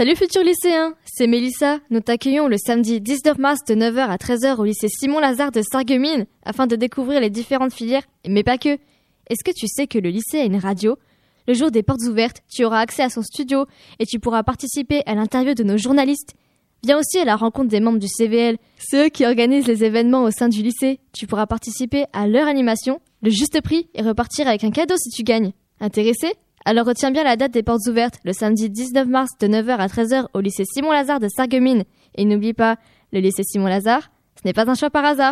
Salut futurs lycéens, c'est Mélissa. Nous t'accueillons le samedi 19 mars de 9h à 13h au lycée Simon Lazare de Sarreguemines afin de découvrir les différentes filières, mais pas que. Est-ce que tu sais que le lycée a une radio? Le jour des portes ouvertes, tu auras accès à son studio et tu pourras participer à l'interview de nos journalistes. Viens aussi à la rencontre des membres du CVL, ceux qui organisent les événements au sein du lycée. Tu pourras participer à leur animation, le juste prix et repartir avec un cadeau si tu gagnes. Intéressé? Alors retiens bien la date des portes ouvertes, le samedi 19 mars de 9h à 13h au lycée Simon Lazare de Sarreguemines. Et n'oublie pas, le lycée Simon Lazare, ce n'est pas un choix par hasard.